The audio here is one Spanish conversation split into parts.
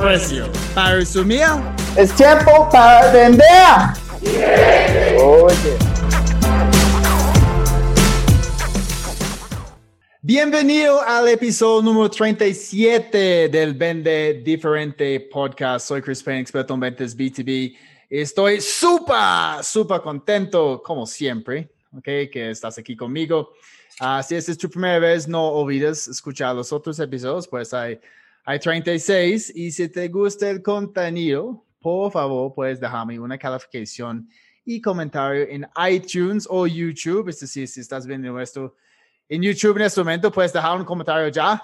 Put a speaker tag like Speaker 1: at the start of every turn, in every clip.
Speaker 1: precio. Para resumir,
Speaker 2: es tiempo para vender. Oye.
Speaker 1: Bienvenido al episodio número 37 del Vende Diferente Podcast. Soy Chris Payne, experto en ventas B2B. Estoy súper, súper contento, como siempre, okay, que estás aquí conmigo. Uh, si esta es tu primera vez, no olvides escuchar los otros episodios, pues hay, hay 36. Y si te gusta el contenido, por favor, puedes dejarme una calificación y comentario en iTunes o YouTube. Es decir, si estás viendo esto en YouTube en este momento, puedes dejar un comentario ya.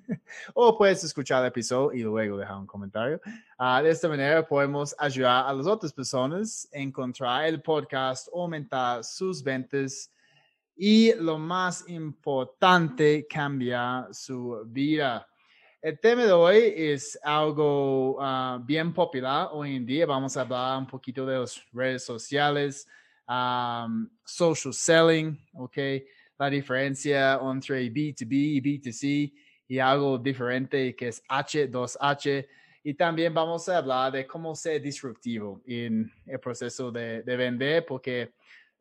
Speaker 1: o puedes escuchar el episodio y luego dejar un comentario. Uh, de esta manera podemos ayudar a las otras personas a encontrar el podcast, aumentar sus ventas y lo más importante, cambiar su vida. El tema de hoy es algo uh, bien popular hoy en día. Vamos a hablar un poquito de las redes sociales, um, social selling, ¿ok? La diferencia entre B2B y B2C y algo diferente que es H2H. Y también vamos a hablar de cómo ser disruptivo en el proceso de, de vender, porque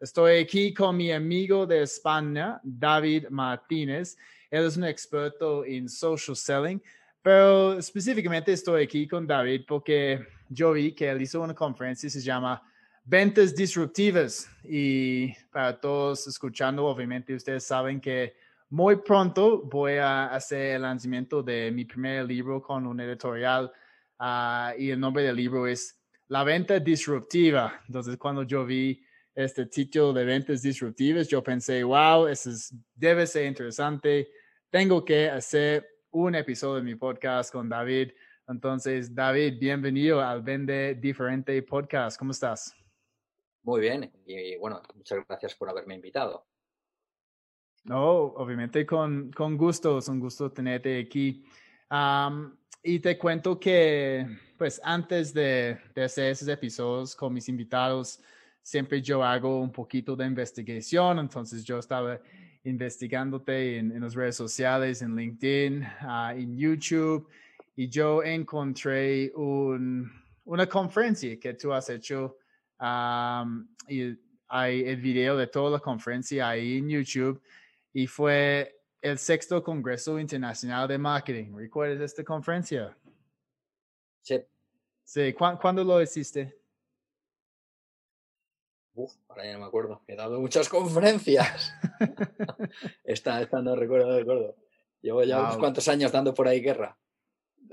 Speaker 1: Estoy aquí con mi amigo de España, David Martínez. Él es un experto en social selling, pero específicamente estoy aquí con David porque yo vi que él hizo una conferencia se llama Ventas Disruptivas. Y para todos escuchando, obviamente ustedes saben que muy pronto voy a hacer el lanzamiento de mi primer libro con un editorial uh, y el nombre del libro es La venta disruptiva. Entonces, cuando yo vi este título de ventas disruptivas, yo pensé, wow, eso debe ser interesante. Tengo que hacer un episodio de mi podcast con David. Entonces, David, bienvenido al Vende Diferente Podcast. ¿Cómo estás?
Speaker 3: Muy bien. Y bueno, muchas gracias por haberme invitado.
Speaker 1: No, obviamente con, con gusto. Es un gusto tenerte aquí. y te cuento que, pues, antes de, de hacer esos episodios con mis invitados, siempre yo hago un poquito de investigación, entonces yo estaba investigándote en, en las redes sociales, en LinkedIn, uh, en YouTube, y yo encontré un, una conferencia que tú has hecho um, y hay el video de toda la conferencia ahí en YouTube y fue el sexto Congreso Internacional de Marketing. ¿Recuerdas esta conferencia?
Speaker 3: Sí.
Speaker 1: Sí, ¿cuándo lo hiciste?
Speaker 3: Uf, ahora ya no me acuerdo. He dado muchas conferencias. esta, esta no recuerdo, no recuerdo. Llevo ya unos cuantos años dando por ahí guerra.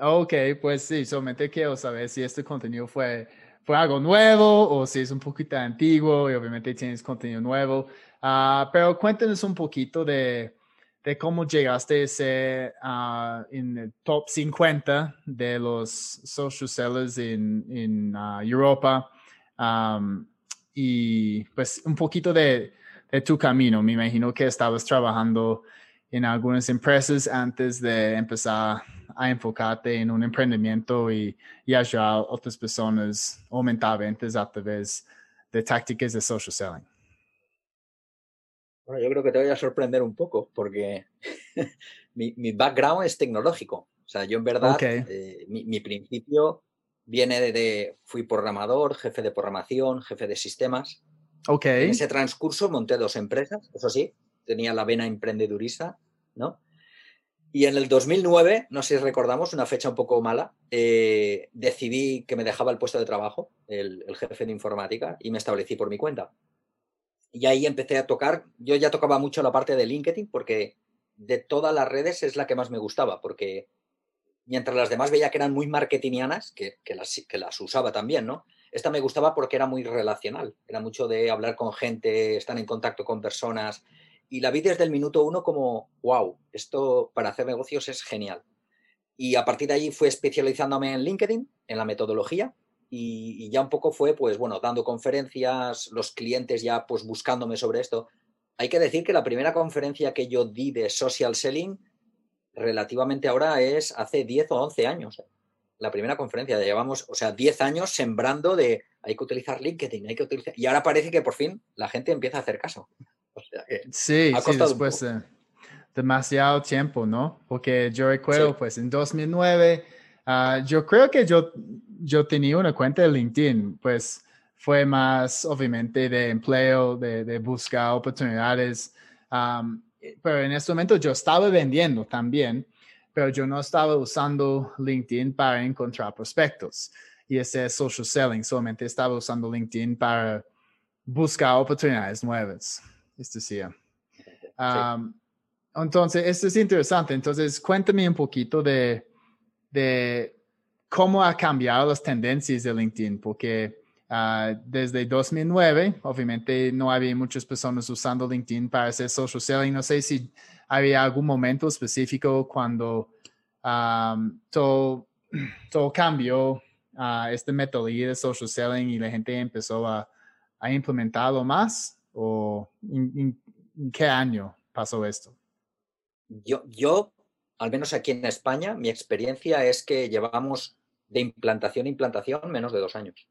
Speaker 1: Ok, pues sí, solamente quiero saber si este contenido fue, fue algo nuevo o si es un poquito antiguo y obviamente tienes contenido nuevo. Uh, pero cuéntanos un poquito de, de cómo llegaste a ser uh, en el top 50 de los social sellers en, en uh, Europa. Um, y pues un poquito de, de, tu camino. Me imagino que estabas trabajando en algunas empresas antes de empezar a enfocarte en un emprendimiento y, y ayudar a otras personas a aumentar ventas a través de tácticas de social selling.
Speaker 3: Bueno, yo creo que te voy a sorprender un poco porque mi, mi, background es tecnológico. O sea, yo en verdad, eh, mi, mi principio viene de, fui programador, jefe de programación, jefe de sistemas.
Speaker 1: Ok.
Speaker 3: En ese transcurso monté dos empresas, eso sí, tenía la vena emprendedurista, ¿no? Y en el 2009, no sé si recordamos, una fecha un poco mala, eh, decidí que me dejaba el puesto de trabajo, el, el, jefe de informática, y me establecí por mi cuenta. Y ahí empecé a tocar, yo ya tocaba mucho la parte de LinkedIn porque de todas las redes es la que más me gustaba, porque mientras las demás veía que eran muy marketingianas, que, las, usaba también, ¿no? Esta me gustaba porque era muy relacional, era mucho de hablar con gente, estar en contacto con personas, y la vi desde el minuto uno como, wow, esto para hacer negocios es genial. Y a partir de ahí fue especializándome en LinkedIn, en la metodología, y, ya un poco fue, pues bueno, dando conferencias, los clientes ya pues buscándome sobre esto. Hay que decir que la primera conferencia que yo di de social selling relativamente ahora es hace 10 o 11 años. La primera conferencia, llevamos, o sea, 10 años sembrando de hay que utilizar LinkedIn, hay que utilizar... Y ahora parece que por fin la gente empieza a hacer caso.
Speaker 1: sí, sí, después de demasiado tiempo, ¿no? Porque yo recuerdo, pues en 2009, ah, yo creo que yo, yo tenía una cuenta de LinkedIn, pues fue más, obviamente, de empleo, de, de buscar oportunidades. Pero en este momento yo estaba vendiendo también, pero yo no estaba usando LinkedIn para encontrar prospectos y ese social selling, solamente estaba usando LinkedIn para buscar oportunidades nuevas. Es decir, entonces, esto es interesante. Entonces, cuéntame un poquito de, de cómo ha cambiado las tendencias de LinkedIn, porque uh, desde 2009, obviamente, no había muchas personas usando LinkedIn para hacer social selling. No sé si había algún momento específico cuando todo, todo cambió, uh, esta metodología de social selling y la gente empezó a, a implementarlo más, o en qué año pasó esto?
Speaker 3: Yo, yo, al menos aquí en España, mi experiencia es que llevamos de implantación a implantación menos de dos años.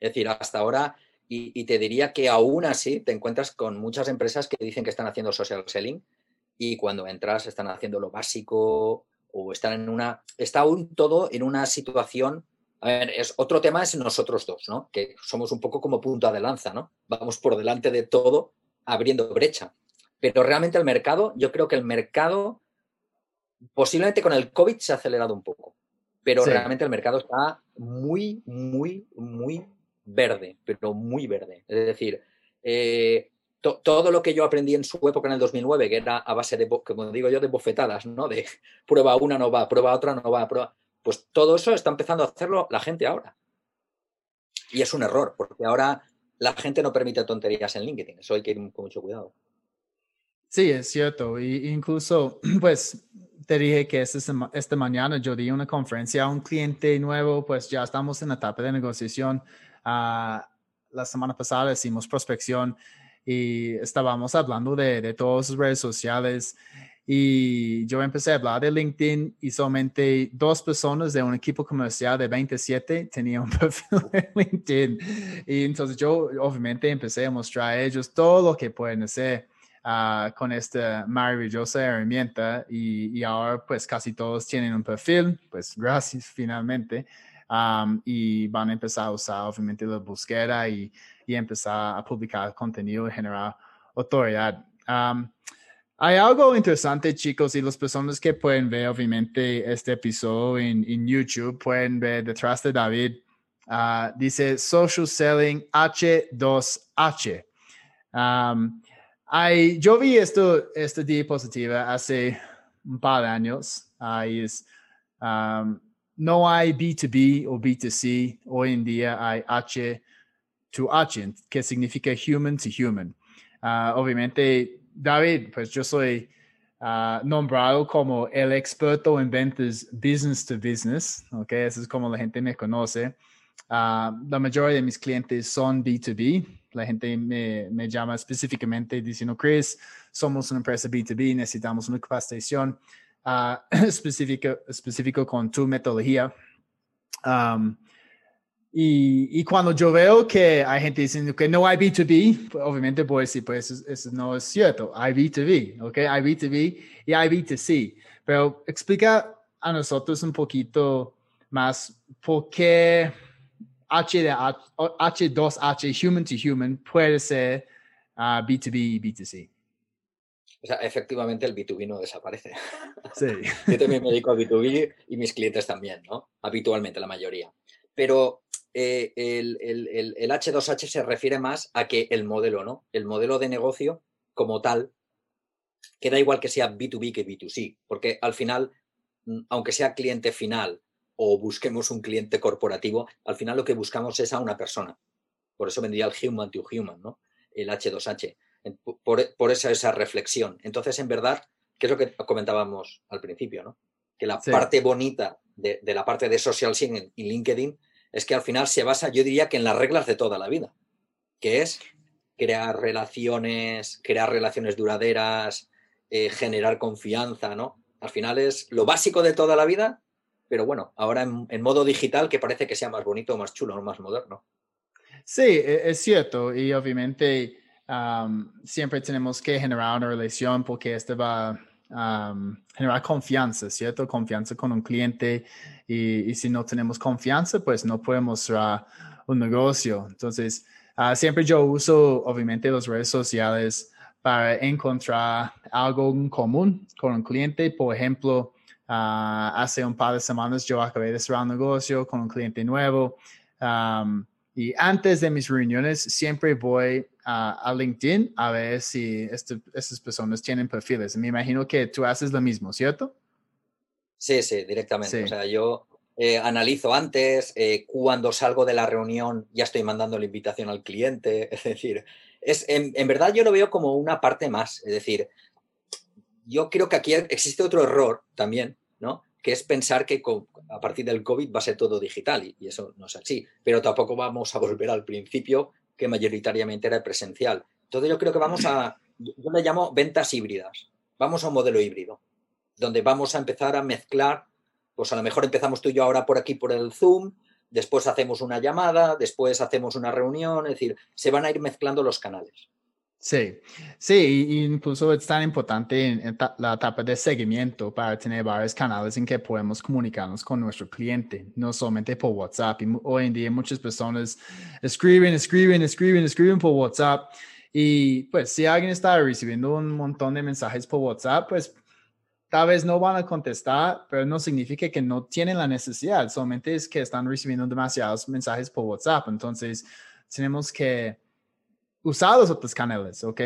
Speaker 3: Es decir, hasta ahora, y, te diría que aún así te encuentras con muchas empresas que dicen que están haciendo social selling y cuando entras están haciendo lo básico o están en una, está aún todo en una situación a ver, es, otro tema es nosotros dos, ¿no? Que somos un poco como punto de lanza, ¿no? Vamos por delante de todo abriendo brecha. Pero realmente el mercado, yo creo que el mercado, posiblemente con el COVID se ha acelerado un poco, pero realmente el mercado está muy, muy, muy verde, pero muy verde. Es decir, eh, todo lo que yo aprendí en su época en el 2009, que era a base de, como digo yo, de bofetadas, ¿no? De prueba una no va, prueba otra no va, prueba... Pues todo eso está empezando a hacerlo la gente ahora. Y es un error, porque ahora la gente no permite tonterías en LinkedIn. Eso hay que ir con mucho cuidado.
Speaker 1: Sí, es cierto. Y incluso, pues, te dije que esta, esta mañana yo di una conferencia a un cliente nuevo, pues ya estamos en la etapa de negociación. Uh, la semana pasada hicimos prospección y estábamos hablando de, de todas las redes sociales y yo empecé a hablar de LinkedIn y solamente dos personas de un equipo comercial de 27 tenían un perfil de LinkedIn. Y entonces yo obviamente empecé a mostrar a ellos todo lo que pueden hacer. Ah, con esta maravillosa herramienta y, ahora pues casi todos tienen un perfil, pues gracias finalmente, y van a empezar a usar obviamente la búsqueda y, y empezar a publicar contenido y generar autoridad. hay algo interesante, chicos, y las personas que pueden ver, obviamente, este episodio en, en YouTube pueden ver detrás de David. Ah, dice Social Selling H2H yo vi esto, esta diapositiva hace un par de años. es, um, no hay B2B o B2C. Hoy en día hay H to H, que significa human to human. Uh, obviamente, David, pues yo soy uh, nombrado como el experto en ventas business to business. Okay, eso es como la gente me conoce. Uh, la mayoría de mis clientes son B2B, la gente me, me, llama específicamente diciendo, Chris, somos una empresa B2B, necesitamos una capacitación uh, específica, específico con tu metodología. Um, y, y, cuando yo veo que hay gente diciendo que no hay B2B, pues, obviamente puedo decir, pues eso, eso, no es cierto. Hay B2B, ¿ok? Hay B2B y hay B2C. Pero explica a nosotros un poquito más por qué H de H2H, human to human, puede ser B2B y B2C.
Speaker 3: O sea, efectivamente el B2B no desaparece.
Speaker 1: Sí.
Speaker 3: Yo también me dedico a B2B y mis clientes también, ¿no? Habitualmente, la mayoría. Pero eh, el, el, el, H2H se refiere más a que el modelo, ¿no? El modelo de negocio como tal, que da igual que sea B2B que B2C, porque al final, mm, aunque sea cliente final o busquemos un cliente corporativo, al final lo que buscamos es a una persona. Por eso vendría el human to human, ¿no? El H2H. Por, esa, esa reflexión. Entonces, en verdad, ¿qué es lo que comentábamos al principio, ¿no? que la parte bonita de, la parte de social selling y LinkedIn es que al final se basa, yo diría que en las reglas de toda la vida, que es crear relaciones, crear relaciones duraderas, eh, generar confianza, ¿no? Al final es lo básico de toda la vida, pero bueno, ahora en, modo digital que parece que sea más bonito, más chulo, más moderno.
Speaker 1: Sí, e, es cierto, y obviamente siempre tenemos que generar una relación porque este va generar confianza, ¿cierto? Confianza con un cliente y, si no tenemos confianza, pues no podemos mostrar un negocio. Entonces, ah, siempre yo uso, obviamente, las redes sociales para encontrar algo en común con un cliente. Por ejemplo, ah, hace un par de semanas yo acabé de cerrar un negocio con un cliente nuevo. y antes de mis reuniones siempre voy a, LinkedIn a ver si este, estas personas tienen perfiles. Me imagino que tú haces lo mismo, ¿cierto?
Speaker 3: Sí, sí, directamente. O sea, yo eh, analizo antes, eh, cuando salgo de la reunión ya estoy mandando la invitación al cliente. Es decir, es, en, verdad yo lo veo como una parte más. Es decir, yo creo que aquí existe otro error también, ¿no? Que es pensar que a partir del COVID va a ser todo digital y eso no es así. Pero tampoco vamos a volver al principio que mayoritariamente era presencial. Entonces yo creo que vamos a, yo le llamo ventas híbridas, vamos a un modelo híbrido, donde vamos a empezar a mezclar, pues a lo mejor empezamos tú y yo ahora por aquí por el Zoom, después hacemos una llamada, después hacemos una reunión, es decir, se van a ir mezclando los canales.
Speaker 1: Sí, sí, incluso es tan importante en, la etapa de seguimiento para tener varios canales en que podemos comunicarnos con nuestro cliente, no solamente por WhatsApp. Y hoy en día muchas personas escriben, escriben, escriben, escriben por WhatsApp. Y pues si alguien está recibiendo un montón de mensajes por WhatsApp, pues tal vez no van a contestar, pero no significa que no tienen la necesidad, solamente es que están recibiendo demasiados mensajes por WhatsApp. Entonces, tenemos que usar los otros canales, ¿ok?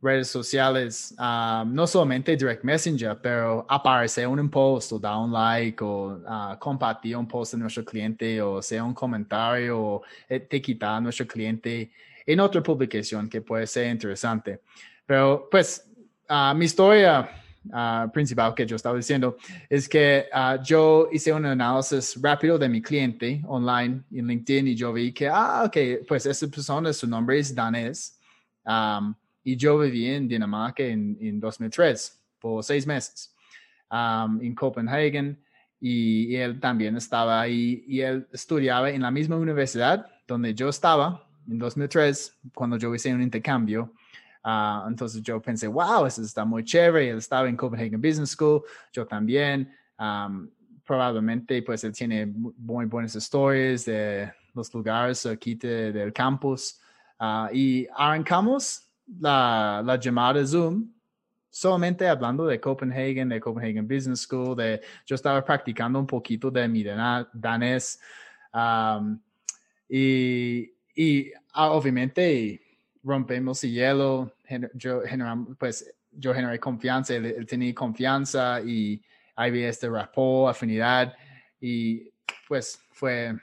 Speaker 1: Redes sociales, um, no solamente Direct Messenger, pero aparecer un post o dar un like o uh, compartir un post de nuestro cliente o sea un comentario o etiquetar a nuestro cliente en otra publicación que puede ser interesante. Pero pues uh, mi historia uh, principal que yo estaba diciendo es que yo hice un análisis rápido de mi cliente online en LinkedIn y yo vi que, ah, ok, pues esa persona, su nombre es danés Um, y yo viví en Dinamarca en, en 2003 por seis meses um, en Copenhagen y, él también estaba ahí y él estudiaba en la misma universidad donde yo estaba en 2003 cuando yo hice un intercambio. Uh, entonces yo pensé, wow, eso está muy chévere. Él estaba en Copenhagen Business School, yo también. Probablemente pues él tiene muy buenas historias de los lugares aquí del campus. Ah, y arrancamos la, la llamada Zoom solamente hablando de Copenhagen, de Copenhagen Business School, de yo estaba practicando un poquito de mi danés y, y ah, obviamente rompemos el hielo, yo, pues, yo generé confianza, él, tenía confianza y había este rapport, afinidad y pues fue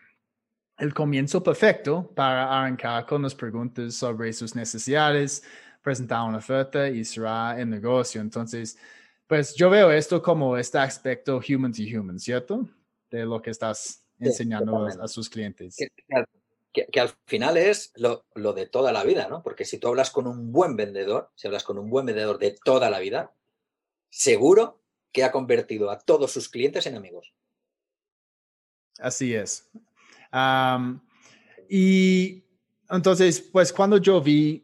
Speaker 1: el comienzo perfecto para arrancar con las preguntas sobre sus necesidades, presentar una oferta y cerrar el negocio. Entonces, pues yo veo esto como este aspecto human to human, ¿cierto? De lo que estás enseñando a, sus clientes.
Speaker 3: Que, al final es lo, de toda la vida, ¿no? Porque si tú hablas con un buen vendedor, si hablas con un buen vendedor de toda la vida, seguro que ha convertido a todos sus clientes en amigos.
Speaker 1: Así es y entonces, pues cuando yo vi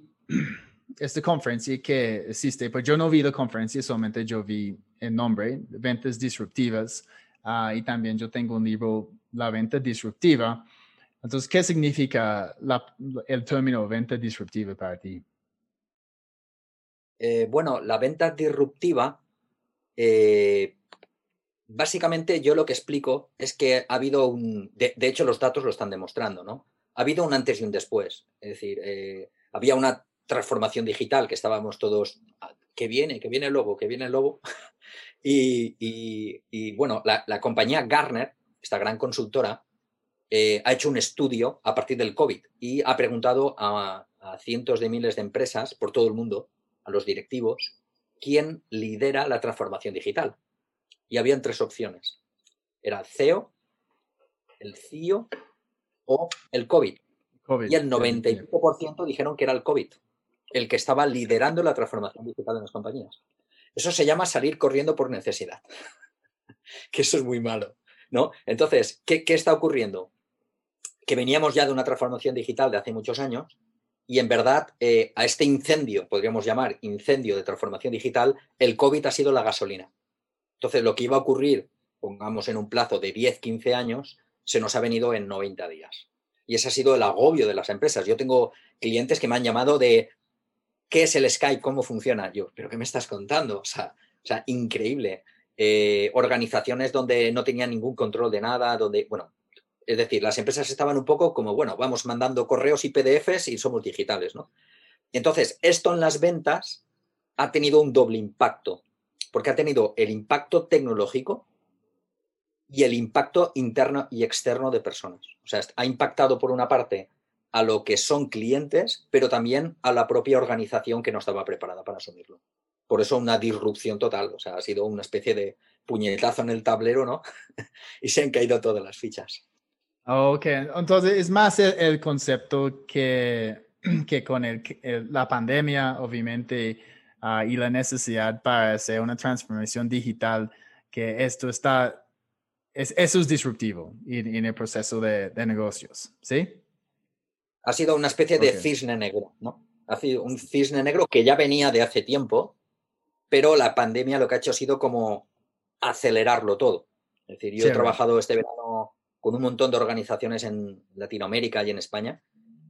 Speaker 1: esta conferencia que existe, pues yo no vi la conferencia, solamente yo vi el nombre, Ventas Disruptivas, ah, y también yo tengo un libro, La Venta Disruptiva. Entonces, ¿qué significa el término venta disruptiva para ti?
Speaker 3: Eh, bueno, la venta disruptiva eh, básicamente yo lo que explico es que ha habido un, de, hecho los datos lo están demostrando, ¿no? Ha habido un antes y un después, es decir, eh, había una transformación digital que estábamos todos, ah, que viene, que viene el lobo, que viene lobo, y, bueno, la, compañía Garner, esta gran consultora, eh, ha hecho un estudio a partir del COVID y ha preguntado a cientos de miles de empresas por todo el mundo, a los directivos, quién lidera la transformación digital y habían tres opciones. Era el CEO, el CIO o el COVID. y el 95% dijeron que era el COVID, el que estaba liderando la transformación digital de las compañías. Eso se llama salir corriendo por necesidad, que eso es muy malo. ¿no? Entonces, ¿qué, está ocurriendo? Que veníamos ya de una transformación digital de hace muchos años y en verdad eh, a este incendio, podríamos llamar incendio de transformación digital, el COVID ha sido la gasolina. Entonces, lo que iba a ocurrir, pongamos en un plazo de 10, 15 años, se nos ha venido en 90 días. Y ese ha sido el agobio de las empresas. Yo tengo clientes que me han llamado de, ¿qué es el Skype? ¿Cómo funciona? Yo, ¿pero qué me estás contando? O sea, increíble. Eh, organizaciones donde no tenían ningún control de nada, donde, bueno, es decir, las empresas estaban un poco como, bueno, vamos mandando correos y PDFs y somos digitales, ¿no? Entonces, esto en las ventas ha tenido un doble impacto, porque ha tenido el impacto tecnológico y el impacto interno y externo de personas. O sea, ha impactado por una parte a lo que son clientes, pero también a la propia organización que no estaba preparada para asumirlo. Por eso una disrupción total, o sea, ha sido una especie de puñetazo en el tablero, ¿no? y se han caído todas las fichas.
Speaker 1: Ok, entonces es más el, concepto que, que con el, la pandemia, obviamente, ah, y la necesidad para hacer una transformación digital, que esto está, es, eso es disruptivo en, el proceso de, negocios, ¿sí?
Speaker 3: Ha sido una especie de cisne negro, ¿no? Ha sido un cisne negro que ya venía de hace tiempo, pero la pandemia lo que ha hecho ha sido como acelerarlo todo. Es decir, yo he trabajado este verano con un montón de organizaciones en Latinoamérica y en España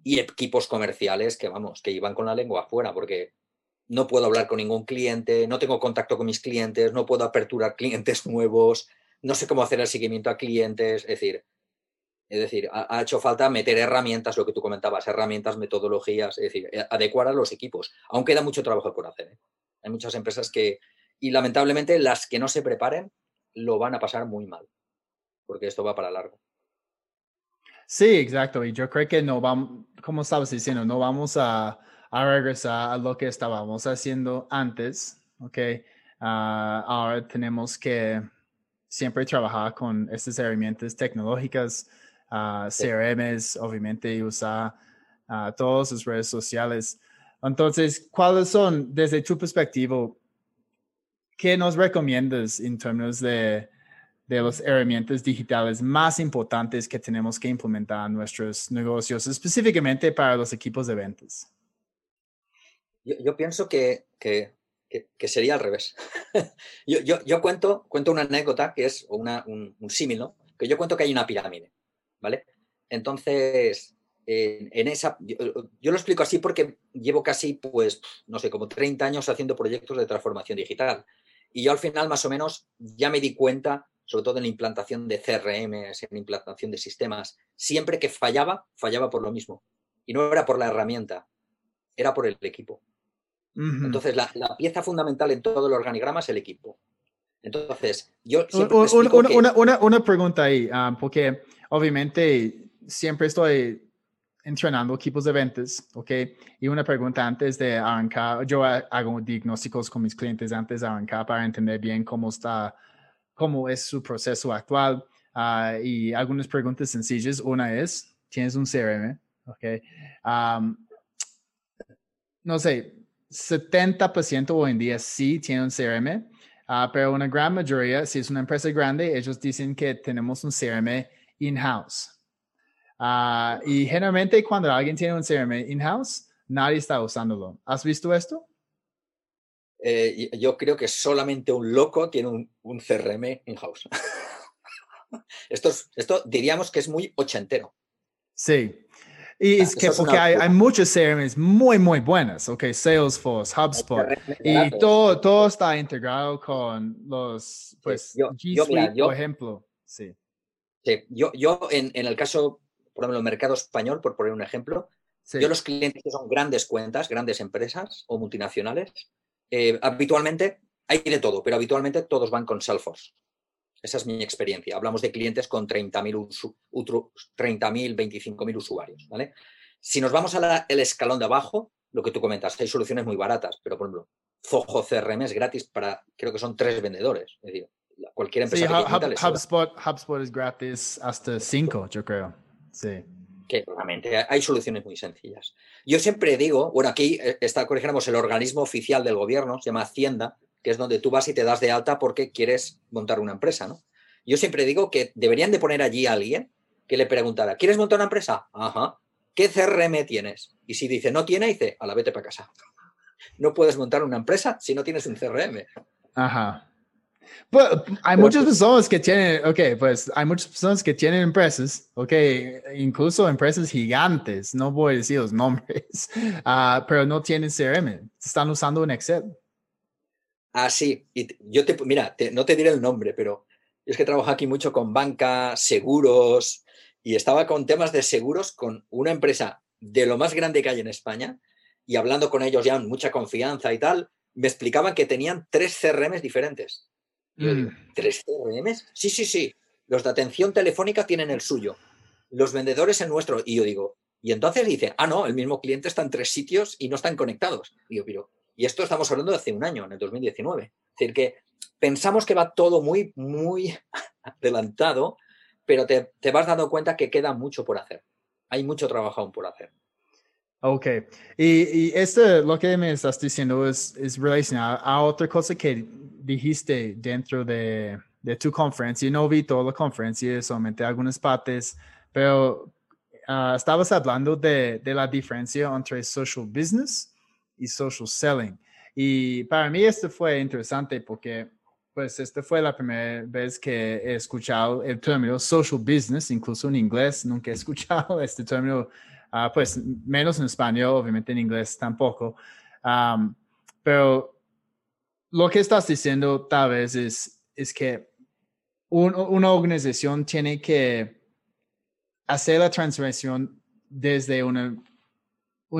Speaker 3: y equipos comerciales que, vamos, que iban con la lengua afuera porque no puedo hablar con ningún cliente, no tengo contacto con mis clientes, no puedo aperturar clientes nuevos, no sé cómo hacer el seguimiento a clientes, es decir, es decir, ha, hecho falta meter herramientas, lo que tú comentabas, herramientas, metodologías, es decir, eh, adecuar a los equipos. Aún queda mucho trabajo por hacer. ¿eh? Hay muchas empresas que, y lamentablemente las que no se preparen, lo van a pasar muy mal porque esto va para largo.
Speaker 1: Sí, exacto. Y yo creo que no vamos, como estabas diciendo, no vamos a, regresar a lo que estábamos haciendo antes, ¿ok? Ah, ahora tenemos que siempre trabajar con estas herramientas tecnológicas, uh, CRMs, obviamente, y usar uh, todas las redes sociales. Entonces, ¿cuáles son, desde tu perspectiva, qué nos recomiendas en términos de de las herramientas digitales más importantes que tenemos que implementar en nuestros negocios, específicamente para los equipos de ventas?
Speaker 3: Yo, pienso que, que, que, sería al revés. yo, yo, yo, cuento, cuento una anécdota que es una, un, un símil, Que yo cuento que hay una pirámide, ¿vale? Entonces, en, esa, yo, yo, lo explico así porque llevo casi, pues, no sé, como 30 años haciendo proyectos de transformación digital. Y yo al final, más o menos, ya me di cuenta sobre todo en la implantación de CRM, en la implantación de sistemas, siempre que fallaba, fallaba por lo mismo. Y no era por la herramienta, era por el equipo. Entonces, la, pieza fundamental en todo el organigrama es el equipo. Entonces, yo...
Speaker 1: Una, una, una, pregunta ahí, ah, porque obviamente siempre estoy entrenando equipos de ventas, ¿ok? Y una pregunta antes de arrancar, yo hago diagnósticos con mis clientes antes de arrancar para entender bien cómo está cómo es su proceso actual ah, y algunas preguntas sencillas. Una es, ¿tienes un CRM? Okay. no sé, 70% hoy en día sí tiene un CRM, ah, pero una gran mayoría, si es una empresa grande, ellos dicen que tenemos un CRM in-house. Ah, y generalmente cuando alguien tiene un CRM in-house, nadie está usándolo. ¿Has visto esto?
Speaker 3: Eh, yo creo que solamente un loco tiene un, CRM in-house. esto, esto diríamos que es muy ochentero.
Speaker 1: Sí. Y es que porque hay, hay, muchos CRMs muy, muy buenas, ok, Salesforce, HubSpot, y todo, todo está integrado con los, pues, G Suite, por ejemplo. Sí.
Speaker 3: sí. Yo, yo en, en, el caso, por ejemplo, el mercado español, por poner un ejemplo, yo los clientes que son grandes cuentas, grandes empresas o multinacionales, eh, habitualmente hay de todo, pero habitualmente todos van con Salesforce. Esa es mi experiencia. Hablamos de clientes con 30.000, 25.000 usuarios. ¿vale? Si nos vamos al escalón de abajo, lo que tú comentas, hay soluciones muy baratas, pero por ejemplo, Zoho CRM es gratis para, creo que son tres vendedores. Es decir, Cualquier empresa
Speaker 1: sí, Hub,
Speaker 3: sobra.
Speaker 1: HubSpot, HubSpot es gratis hasta 5, yo creo. Sí.
Speaker 3: Que realmente hay soluciones muy sencillas. Yo siempre digo, bueno, aquí eh, está, corrigiéramos, el organismo oficial del gobierno, se llama Hacienda, que es donde tú vas y te das de alta porque quieres montar una empresa, ¿no? Yo siempre digo que deberían de poner allí a alguien que le preguntara, ¿quieres montar una empresa? Ajá. ¿Qué CRM tienes? Y si dice no tiene, dice, a la vete para casa. No puedes montar una empresa si no tienes un CRM.
Speaker 1: Ajá. Pues, hay
Speaker 3: Pero
Speaker 1: muchas
Speaker 3: tú-
Speaker 1: personas que tienen, ok, pues hay muchas personas que tienen empresas, ok, incluso empresas gigantes, no voy a decir los nombres, ah, pero no tienen CRM, están usando un Excel.
Speaker 3: Ah, sí. Y yo te, mira, te- no te diré el nombre, pero es que trabajo aquí mucho con banca, seguros, y estaba con temas de seguros con una empresa de lo más grande que hay en España, y hablando con ellos ya en mucha confianza y tal, me explicaban que tenían tres CRMs diferentes. Y yo
Speaker 1: Mm.
Speaker 3: digo, ¿tres CRMs? Sí, sí, sí. Los de atención telefónica tienen el suyo, los vendedores el nuestro. Y yo digo, y entonces dice, ah, no, el mismo cliente está en tres sitios y no están conectados. Y yo, pero, y esto estamos hablando de hace un año, en el 2019. Es decir, que pensamos que va todo muy, muy adelantado, pero te, te vas dando cuenta que queda mucho por hacer. Hay mucho trabajo aún por hacer.
Speaker 1: Ok, y, y esto, lo que me estás diciendo es, es relacionado a otra cosa que dijiste dentro de, de tu conferencia. No vi toda la conferencia, solamente algunas partes, pero ah, estabas hablando de, de la diferencia entre social business y social selling. Y para mí esto fue interesante porque, pues, esta fue la primera vez que he escuchado el término social business, incluso en inglés, nunca he escuchado este término Ah, pues menos en español, obviamente en inglés tampoco. Am, pero lo que estás diciendo tal vez es, es que un- una organización tiene que hacer la transformación desde un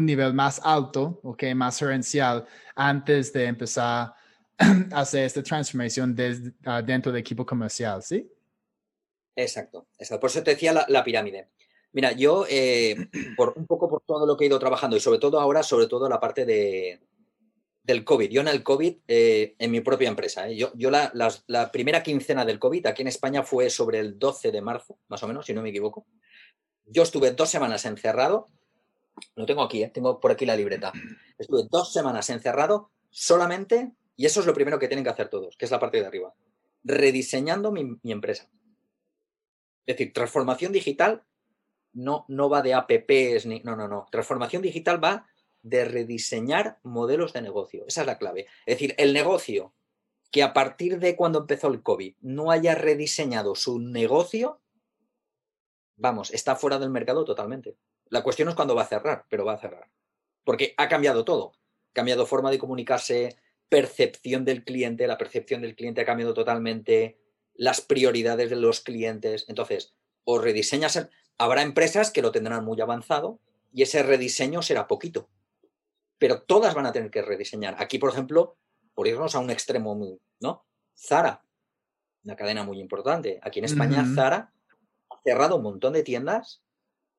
Speaker 1: nivel más alto, okay, más gerencial, antes de empezar a hacer esta transformación desde, ah, dentro del equipo comercial, ¿sí?
Speaker 3: Exacto, exacto. Por eso te decía la pirámide. Mira, yo, eh, por un poco por todo lo que he ido trabajando y sobre todo ahora, sobre todo la parte de, del COVID. Yo en el COVID, eh, en mi propia empresa, ¿eh? yo, yo la, la primera quincena del COVID aquí en España fue sobre el 12 de marzo, más o menos, si no me equivoco. Yo estuve dos semanas encerrado, lo tengo aquí, ¿eh? tengo por aquí la libreta. Estuve dos semanas encerrado solamente, y eso es lo primero que tienen que hacer todos, que es la parte de arriba, rediseñando mi, mi empresa. Es decir, transformación digital no, no va de apps ni. No, no, no. Transformación digital va de rediseñar modelos de negocio. Esa es la clave. Es decir, el negocio que a partir de cuando empezó el COVID no haya rediseñado su negocio, vamos, está fuera del mercado totalmente. La cuestión es cuándo va a cerrar, pero va a cerrar. Porque ha cambiado todo. Ha cambiado forma de comunicarse, percepción del cliente, la percepción del cliente ha cambiado totalmente, las prioridades de los clientes. Entonces, o rediseñas, el- habrá empresas que lo tendrán muy avanzado y ese rediseño será poquito. Pero todas van a tener que rediseñar. Aquí, por ejemplo, por irnos a un extremo muy, ¿no? Zara, una cadena muy importante. Aquí en España. Zara ha cerrado un montón de tiendas,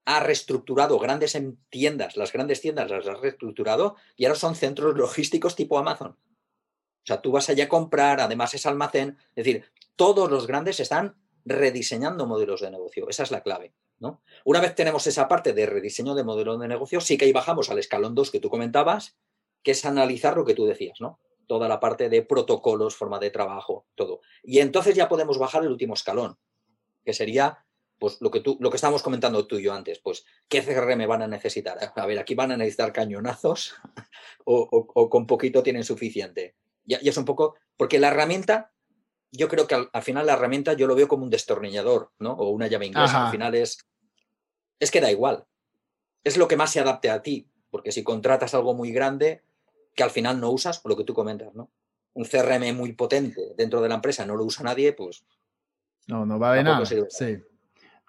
Speaker 3: ha reestructurado grandes en- tiendas, las grandes tiendas las ha reestructurado y ahora son centros logísticos tipo Amazon. O sea, tú vas allá a comprar, además es almacén. Es decir, todos los grandes están rediseñando modelos de negocio. Esa es la clave. ¿no? Una vez tenemos esa parte de rediseño de modelo de negocio, sí que ahí bajamos al escalón 2 que tú comentabas, que es analizar lo que tú decías, ¿no? Toda la parte de protocolos, forma de trabajo, todo. Y entonces ya podemos bajar el último escalón, que sería pues lo que tú, lo que estábamos comentando tú y yo antes, pues, ¿qué CRM van a necesitar? A ver, aquí van a necesitar cañonazos o, con poquito tienen suficiente. Ya, ya es un poco, porque la herramienta, yo creo que al, al final la herramienta yo lo veo como un destornillador, ¿no? O una llave inglesa.
Speaker 1: Ajá.
Speaker 3: Al final es, es que da igual. Es lo que más se adapte a ti, porque si contratas algo muy grande que al final no usas, o lo que tú comentas, ¿no? Un CRM muy potente dentro de la empresa no lo usa nadie, pues
Speaker 1: No, no vale nada.
Speaker 3: sirve.
Speaker 1: Sí.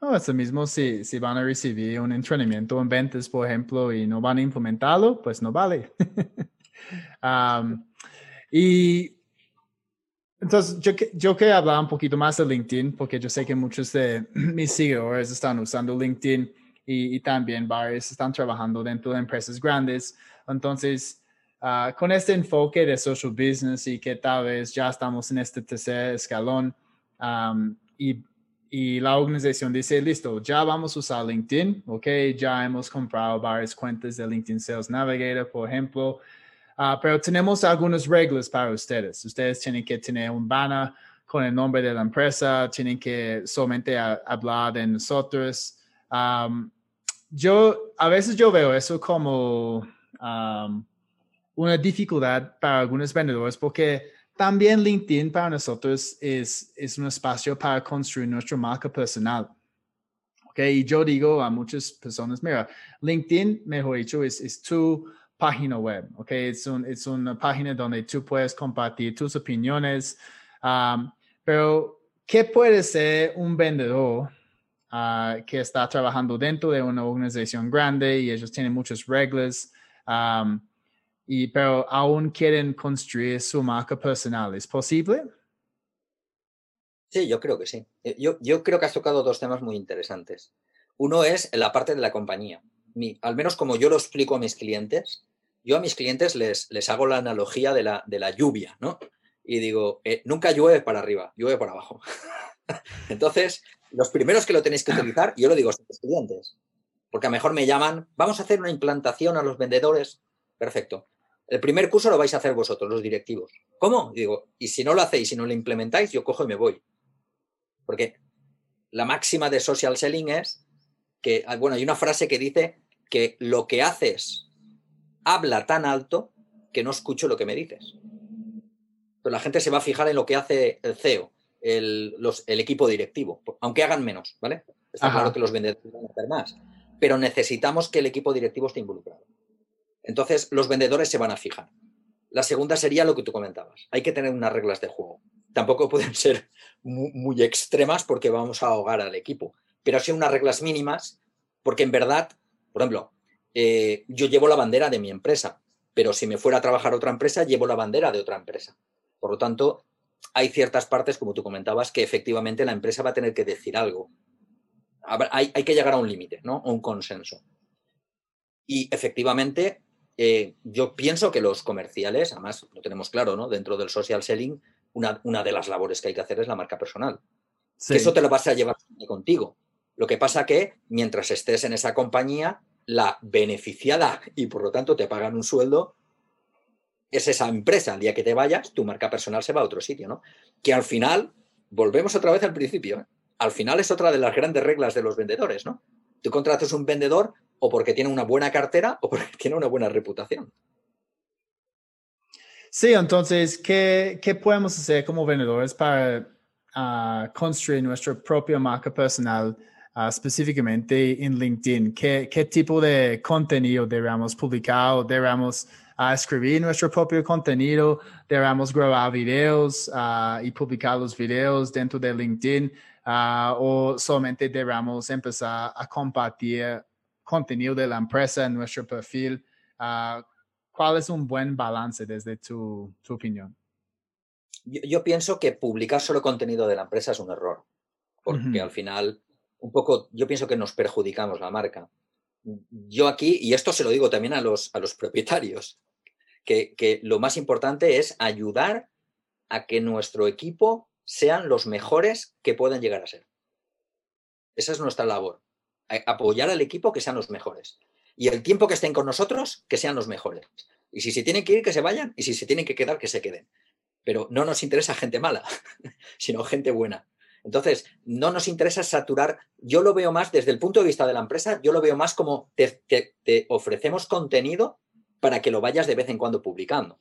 Speaker 1: No, es lo mismo si, si van a recibir un entrenamiento en ventas, por ejemplo, y no van a implementarlo, pues no vale. Am, y entonces yo, que- yo quería hablar un poquito más de LinkedIn, porque yo sé que muchos de mis seguidores están usando LinkedIn y, y también varios están trabajando dentro de empresas grandes. Entonces, ah, con este enfoque de social business y que tal vez ya estamos en este tercer escalón y, y, la organización dice, listo, ya vamos a usar LinkedIn, ok, ya hemos comprado varias cuentas de LinkedIn Sales Navigator, por ejemplo, ah, pero tenemos algunas reglas para ustedes. Ustedes tienen que tener un banner con el nombre de la empresa, tienen que solamente hablar de nosotros. yo, a veces yo veo eso como una dificultad para algunos vendedores porque también LinkedIn para nosotros es, es un espacio para construir nuestra marca personal. Okay, y yo digo a muchas personas, mira, LinkedIn, mejor dicho, es, es tu página web, okay, es, un, es una página donde tú puedes compartir tus opiniones, pero ¿qué puede ser un vendedor ah, que está trabajando dentro de una organización grande y ellos tienen muchas reglas? y, pero aún quieren construir su marca personal. ¿Es posible?
Speaker 3: Sí, yo creo que sí. Eh, yo, yo creo que has tocado dos temas muy interesantes. Uno es la parte de la compañía. Al menos como yo lo explico a mis clientes, yo a mis clientes les, les hago la analogía de la, de la lluvia, ¿no? Y digo, eh, nunca llueve para arriba, llueve para abajo. Entonces, los primeros que lo tenéis que utilizar, yo lo digo a mis clientes, porque a lo mejor me llaman, vamos a hacer una implantación a los vendedores. Perfecto. El primer curso lo vais a hacer vosotros, los directivos. ¿Cómo? digo, y si no lo hacéis, si no lo implementáis, yo cojo y me voy. Porque la máxima de social selling es que, ah, bueno, hay una frase que dice que lo que haces habla tan alto que no escucho lo que me dices. Pero la gente se va a fijar en lo que hace el CEO, el, equipo directivo, aunque hagan menos, ¿vale? Está claro que los vendedores van a hacer más, pero necesitamos que el equipo directivo esté involucrado. Entonces, los vendedores se van a fijar. La segunda sería lo que tú comentabas. Hay que tener unas reglas de juego. Tampoco pueden ser muy, extremas porque vamos a ahogar al equipo, pero sí unas reglas mínimas porque en verdad, por ejemplo, eh, yo llevo la bandera de mi empresa, pero si me fuera a trabajar a otra empresa, llevo la bandera de otra empresa. Por lo tanto, hay ciertas partes, como tú comentabas, que efectivamente la empresa va a tener que decir algo. Hay, hay que llegar a un límite, ¿no? A un consenso. Y efectivamente, eh, yo pienso que los comerciales, además lo tenemos claro, ¿no? Dentro del social selling, una, una de las labores que hay que hacer es la marca personal. eso te lo vas a llevar contigo. Lo que pasa que mientras estés en esa compañía, la beneficiada y por lo tanto te pagan un sueldo, es esa empresa. El día que te vayas, tu marca personal se va a otro sitio, ¿no? Que al final, volvemos otra vez al principio, ¿eh? al final es otra de las grandes reglas de los vendedores, ¿no? Tú contratas un vendedor o porque tiene una buena cartera o porque tiene una buena reputación.
Speaker 1: Sí, entonces, ¿qué, qué podemos hacer como vendedores para ah, construir nuestra propia marca personal, ah, específicamente en LinkedIn? ¿Qué, ¿Qué, tipo de contenido debemos publicar o debemos ah, escribir nuestro propio contenido? ¿Debemos grabar videos y publicar los videos dentro de LinkedIn? ¿O solamente debemos empezar a compartir contenido de la empresa en nuestro perfil. Ah, ¿Cuál es un buen balance desde tu, opinión?
Speaker 3: Yo, pienso que publicar solo contenido de la empresa es un error, porque al final, un poco, yo pienso que nos perjudicamos la marca. Yo aquí, y esto se lo digo también a los, a los propietarios, que, que lo más importante es ayudar a que nuestro equipo sean los mejores que puedan llegar a ser. Esa es nuestra labor apoyar al equipo que sean los mejores. Y el tiempo que estén con nosotros, que sean los mejores. Y si se tienen que ir, que se vayan. Y si se tienen que quedar, que se queden. Pero no nos interesa gente mala, sino gente buena. Entonces, no nos interesa saturar. Yo lo veo más desde el punto de vista de la empresa, yo lo veo más como te, te, ofrecemos contenido para que lo vayas de vez en cuando publicando.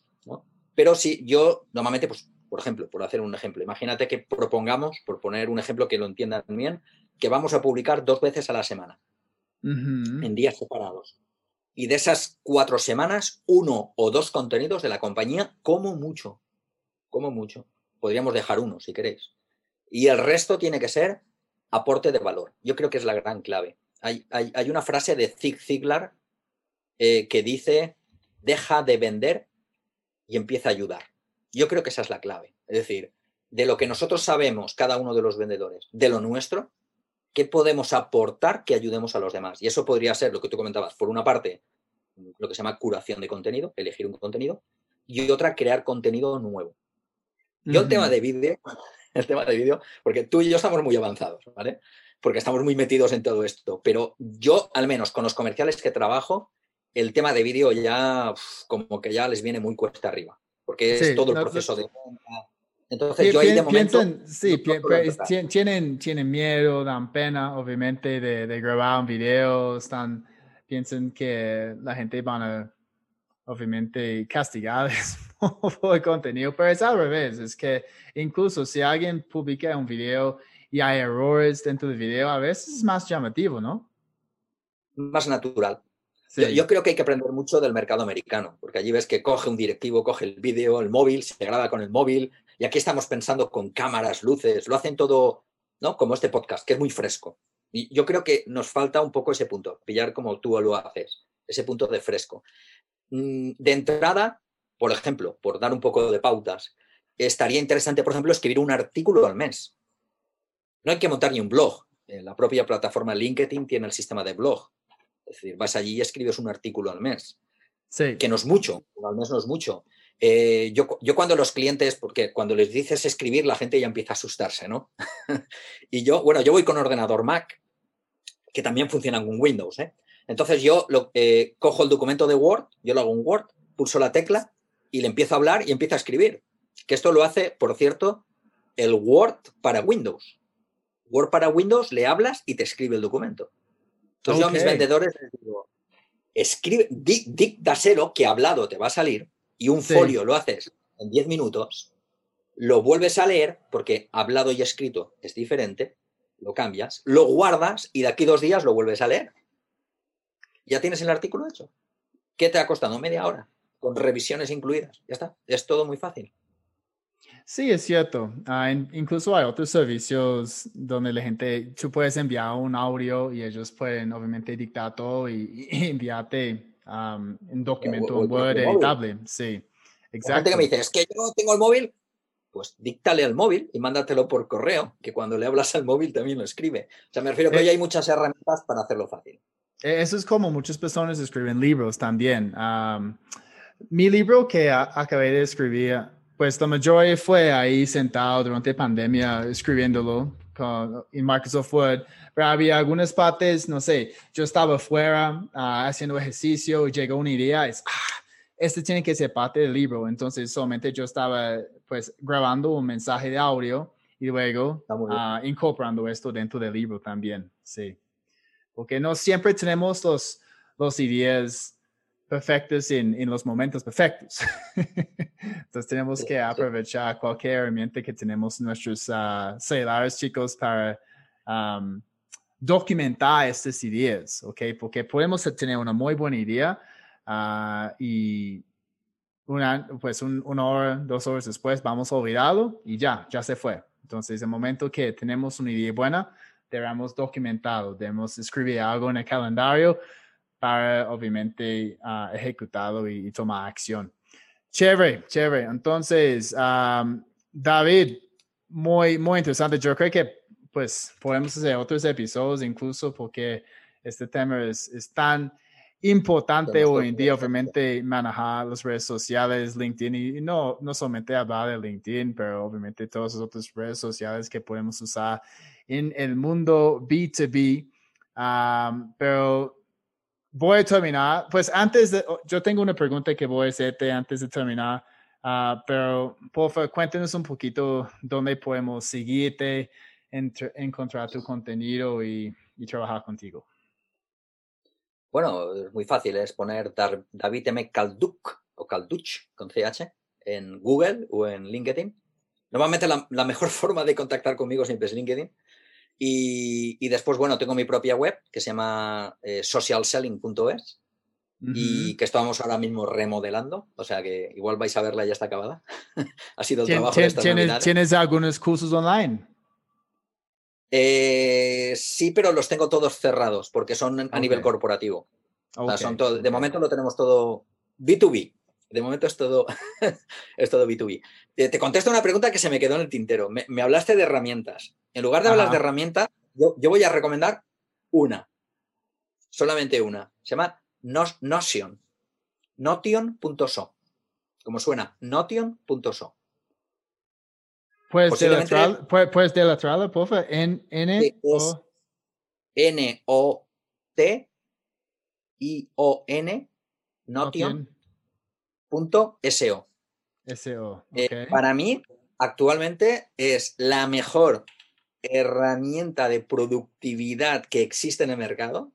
Speaker 3: Pero si yo normalmente, pues, por ejemplo, por hacer un ejemplo, imagínate que propongamos, por poner un ejemplo que lo entiendan bien, que vamos a publicar dos veces a la semana, en días separados. Y de esas cuatro semanas, uno o dos contenidos de la compañía, como mucho, como mucho. Podríamos dejar uno, si queréis. Y el resto tiene que ser aporte de valor. Yo creo que es la gran clave. Hay, una frase de Zig Ziglar eh, que dice, deja de vender y empieza a ayudar. Yo creo que esa es la clave. Es decir, de lo que nosotros sabemos, cada uno de los vendedores, de lo nuestro, ¿qué podemos aportar que ayudemos a los demás? Y eso podría ser lo que tú comentabas. Por una parte, lo que se llama curación de contenido, elegir un contenido, y otra, crear contenido nuevo. Yo el tema de vídeo, el tema de vídeo, porque tú y yo estamos muy avanzados, ¿vale? Porque estamos muy metidos en todo esto, pero yo, al menos con los comerciales que trabajo, el tema de vídeo ya como que ya les viene muy cuesta arriba, porque es todo el proceso de...
Speaker 1: Entonces yo ahí de momento... sí, tienen, tienen miedo, dan pena, obviamente, de, de grabar un video, están, piensan que la gente van a, obviamente, castigar por el contenido, pero es al revés, es que incluso si alguien publica un video y hay errores dentro del video, a veces es más llamativo, ¿no?
Speaker 3: Más natural. Yo, creo que hay que aprender mucho del mercado americano, porque allí ves que coge un directivo, coge el vídeo, el móvil, se graba con el móvil, y aquí estamos pensando con cámaras, luces, lo hacen todo, ¿no? Como este podcast, que es muy fresco. Y yo creo que nos falta un poco ese punto, pillar como tú lo haces, ese punto de fresco. Mm, de entrada, por ejemplo, por dar un poco de pautas, estaría interesante, por ejemplo, escribir un artículo al mes. No hay que montar ni un blog. La propia plataforma LinkedIn tiene el sistema de blog es decir, vas allí y escribes un artículo al mes.
Speaker 1: Sí.
Speaker 3: Que no es mucho, al mes no es mucho. Eh, yo, yo, cuando los clientes, porque cuando les dices escribir, la gente ya empieza a asustarse, ¿no? y yo, bueno, yo voy con ordenador Mac, que también funciona con Windows, ¿eh? Entonces yo lo, eh, cojo el documento de Word, yo lo hago en Word, pulso la tecla y le empiezo a hablar y empiezo a escribir. Que esto lo hace, por cierto, el Word para Windows. Word para Windows, le hablas y te escribe el documento. Entonces yo a mis vendedores les digo, escribe, dictaselo que hablado te va a salir y un folio lo haces en 10 minutos, lo vuelves a leer porque hablado y escrito es diferente, lo cambias, lo guardas y de aquí dos días lo vuelves a leer. Ya tienes el artículo hecho. ¿Qué te ha costado? Media hora, con revisiones incluidas. Ya está. Es todo muy fácil.
Speaker 1: Sí, es cierto. Ah, incluso hay otros servicios donde la gente, tú puedes enviar un audio y ellos pueden obviamente dictar todo y, enviarte un documento, un Word editable. Sí,
Speaker 3: exacto. gente que me dice, es que yo no tengo el móvil, pues díctale al móvil y mándatelo por correo, que cuando le hablas al móvil también lo escribe. O sea, me refiero que hoy eh hay muchas herramientas para hacerlo fácil.
Speaker 1: E, eso es como muchas personas escriben libros también. mi libro que acabé de escribir pues la mayoría fue ahí sentado durante pandemia escribiéndolo con, en Microsoft Word, pero había algunas partes, no sé, yo estaba fuera ah, haciendo ejercicio y llegó una idea, es, ah, este tiene que ser parte del libro, entonces solamente yo estaba pues grabando un mensaje de audio y luego uh, incorporando esto dentro del libro también, sí. Porque no siempre tenemos los, los ideas perfectos en, en los momentos perfectos. Entonces tenemos que aprovechar cualquier herramienta que tenemos en nuestros uh, celulares, chicos, para documentar estas ideas, ¿ok? Porque podemos tener una muy buena idea ah, y una, pues una hora, dos horas después vamos a olvidarlo y ya, ya se fue. Entonces, el momento que tenemos una idea buena, debemos documentarlo, debemos escribir algo en el calendario para obviamente uh, ejecutarlo y, tomar acción. Chévere, chévere. Entonces, David, muy, muy interesante. Yo creo que pues podemos hacer otros episodios incluso porque este tema es, es tan importante hoy en día, obviamente, manejar las redes sociales, LinkedIn, y no, no solamente hablar de LinkedIn, pero obviamente todas las otras redes sociales que podemos usar en el mundo B2B. pero voy a terminar. Pues antes de, oh, yo tengo una pregunta que voy a hacerte antes de terminar, ah, pero por favor, cuéntenos un poquito dónde podemos seguirte, encontrar tu contenido y, trabajar contigo.
Speaker 3: Bueno, es muy fácil, es poner David M. Calduc o Calduch con CH en Google o en LinkedIn. Normalmente la, la mejor forma de contactar conmigo siempre es LinkedIn. Y, después, bueno, tengo mi propia web que se llama eh, socialselling.es y que estamos ahora mismo remodelando, o sea que igual vais a verla, ya está acabada. ha sido el trabajo de esta
Speaker 1: ¿tienes, ¿Tienes algunos cursos online?
Speaker 3: Eh, sí, pero los tengo todos cerrados porque son a nivel corporativo. son de momento lo tenemos todo B2B. De momento es todo, es todo B2B. Te, contesto una pregunta que se me quedó en el tintero. Me, hablaste de herramientas. En lugar de hablar de herramientas, yo, voy a recomendar una. Solamente una. Se llama Notion. notion.so. Como suena, notion.so.
Speaker 1: Puedes deletrearlo, puedes deletrearlo, por favor. N, N, O.
Speaker 3: N, O, T, I, O, N, notion.so.
Speaker 1: SO.
Speaker 3: Eh, para mí, actualmente es la mejor herramienta de productividad que existe en el mercado. O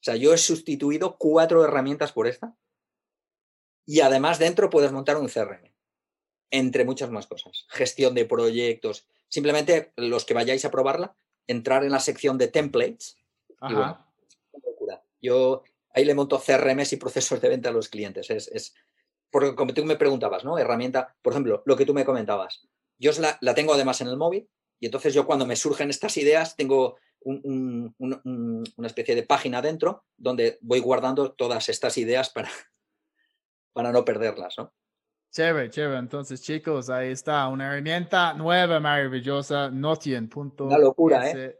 Speaker 3: sea, yo he sustituido cuatro herramientas por esta. Y además dentro puedes montar un CRM, entre muchas más cosas. Gestión de proyectos. Simplemente los que vayáis a probarla, entrar en la sección de templates. Ajá. yo ahí le monto CRMs y procesos de venta a los clientes. Es, es, porque como tú me preguntabas, ¿no? Herramienta, por ejemplo, lo que tú me comentabas. Yo la, la tengo además en el móvil y entonces yo cuando me surgen estas ideas tengo una especie de página dentro donde voy guardando todas estas ideas para, para no perderlas, ¿no?
Speaker 1: Chévere, chévere. Entonces, chicos, ahí está, una herramienta nueva, maravillosa, Notion.so.
Speaker 3: Una locura, ¿eh?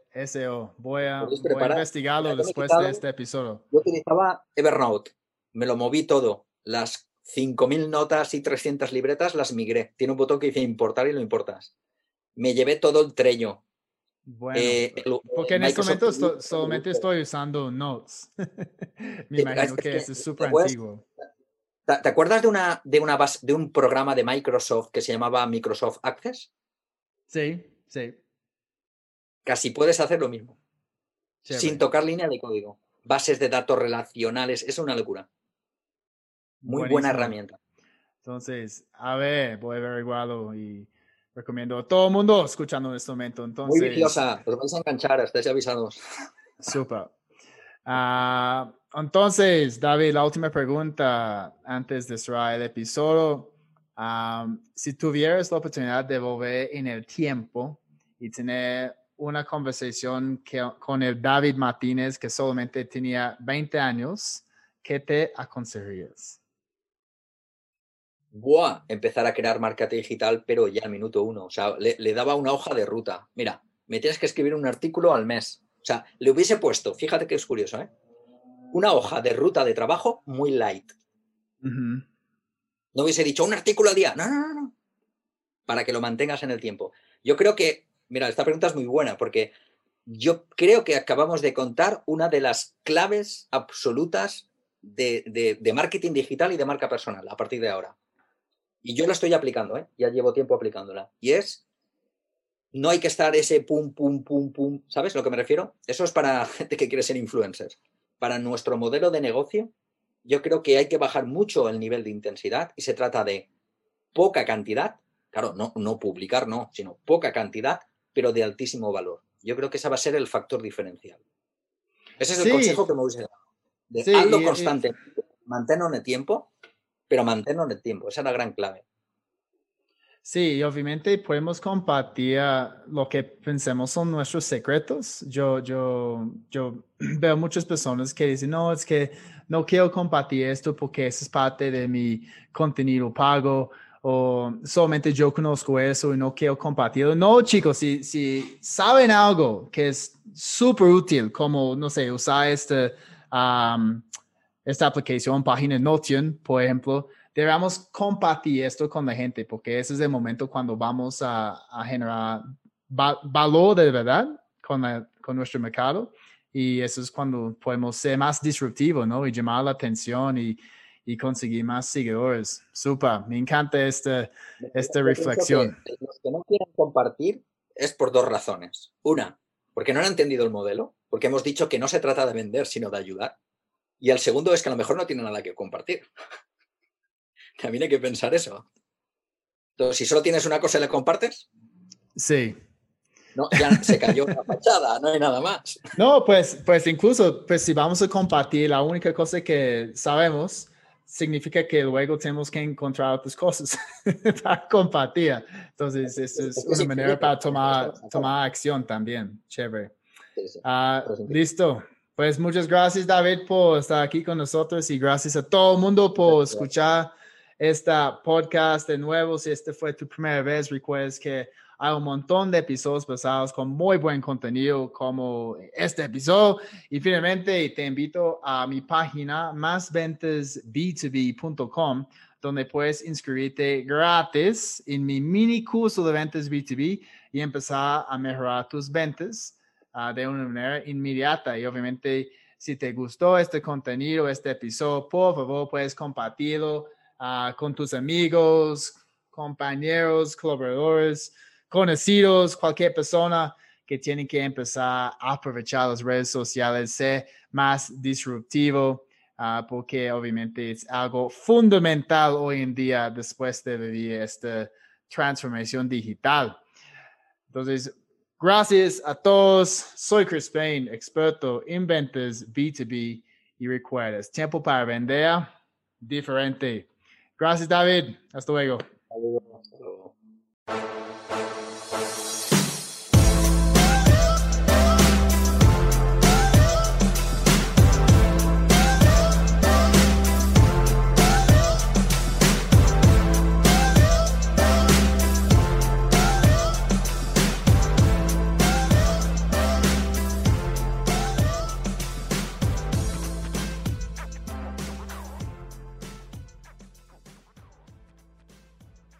Speaker 1: Voy a, voy a investigarlo después de este episodio.
Speaker 3: Yo utilizaba Evernote, me lo moví todo. Las 5.000 notas y 300 libretas las migré. Tiene un botón que dice importar y lo importas me llevé todo el treño.
Speaker 1: Bueno, eh, porque en este momento solamente estoy usando Notes. me imagino que, es súper antiguo.
Speaker 3: ¿Te acuerdas de, una, de, una base, de un programa de Microsoft que se llamaba Microsoft Access?
Speaker 1: Sí, sí.
Speaker 3: Casi puedes hacer lo mismo. Sin tocar línea de código. Bases de datos relacionales. Es una locura. Muy buena herramienta.
Speaker 1: Entonces, a ver, voy a averiguarlo y recomiendo a todo el mundo escuchando en este momento. Entonces,
Speaker 3: Muy viciosa, os vais a enganchar, estáis avisados.
Speaker 1: Super. Ah, entonces, David, la última pregunta antes de cerrar el episodio. si tuvieras la oportunidad de volver en el tiempo y tener una conversación con el David Martínez que solamente tenía 20 años, ¿qué te aconsejarías?
Speaker 3: buah, empezar a crear marca digital, pero ya al minuto uno. O sea, le, daba una hoja de ruta. Mira, me tienes que escribir un artículo al mes. O sea, le hubiese puesto, fíjate que es curioso, ¿eh? Una hoja de ruta de trabajo muy light. No hubiese dicho un artículo al día. No, no, no, no. Para que lo mantengas en el tiempo. Yo creo que, mira, esta pregunta es muy buena porque yo creo que acabamos de contar una de las claves absolutas de, de marketing digital y de marca personal a partir de ahora. Y yo la estoy aplicando, ¿eh? ya llevo tiempo aplicándola. Y es, no hay que estar ese pum, pum, pum, pum. ¿Sabes a lo que me refiero? Eso es para gente que quiere ser influencers. Para nuestro modelo de negocio, yo creo que hay que bajar mucho el nivel de intensidad y se trata de poca cantidad. Claro, no, no publicar, no, sino poca cantidad, pero de altísimo valor. Yo creo que ese va a ser el factor diferencial. Ese es el consejo que me gusta dar. De hazlo constante, manténlo en el tiempo pero mantenernos en el tiempo. Esa es la gran clave.
Speaker 1: Sí, obviamente podemos compartir lo que pensemos son nuestros secretos. Yo, yo, yo veo muchas personas que dicen, no, es que no quiero compartir esto porque eso es parte de mi contenido pago o solamente yo conozco eso y no quiero compartirlo. No, chicos, si, si saben algo que es súper útil, como, no sé, usar este, esta aplicación, página Notion, por ejemplo, debemos compartir esto con la gente, porque ese es el momento cuando vamos a, generar valor de verdad con, con nuestro mercado. Y eso es cuando podemos ser más disruptivos, ¿no? Y llamar la atención y, y conseguir más seguidores. Super, me encanta esta, esta reflexión.
Speaker 3: los que no quieren compartir es por dos razones. Una, porque no han entendido el modelo, porque hemos dicho que no se trata de vender, sino de ayudar. Y el segundo es que a lo mejor no tiene nada que compartir. También hay que pensar eso. Entonces, si solo tienes una cosa y la compartes.
Speaker 1: Sí.
Speaker 3: No, ya se cayó la fachada, no hay nada más.
Speaker 1: No, pues, pues incluso, pues si vamos a compartir, la única cosa que sabemos significa que luego tenemos que encontrar otras cosas para compartir. Entonces, eso es una manera para tomar, tomar acción también. Chévere. Ah, listo. Pues muchas gracias, David, por estar aquí con nosotros y gracias a todo el mundo por escuchar esta podcast de nuevo. Si esta fue tu primera vez, recuerdes que Hay un montón de episodios pasados con muy buen contenido como este episodio. Y finalmente te invito a mi página másventasb2b.com donde puedes inscribirte gratis en mi mini curso de ventas B2B y empezar a mejorar tus ventas uh, de una manera inmediata. Y obviamente, si te gustó este contenido, este episodio, por favor, puedes compartirlo uh, con tus amigos, compañeros, colaboradores, conocidos, cualquier persona que tiene que empezar a aprovechar las redes sociales, ser más disruptivo, uh, porque obviamente es algo fundamental hoy en día después de vivir esta transformación digital. Entonces, gracias a todos. Soy Chris Payne, experto en ventas B2B y recuerdas, tiempo para vender diferente. Gracias, David. Hasta luego.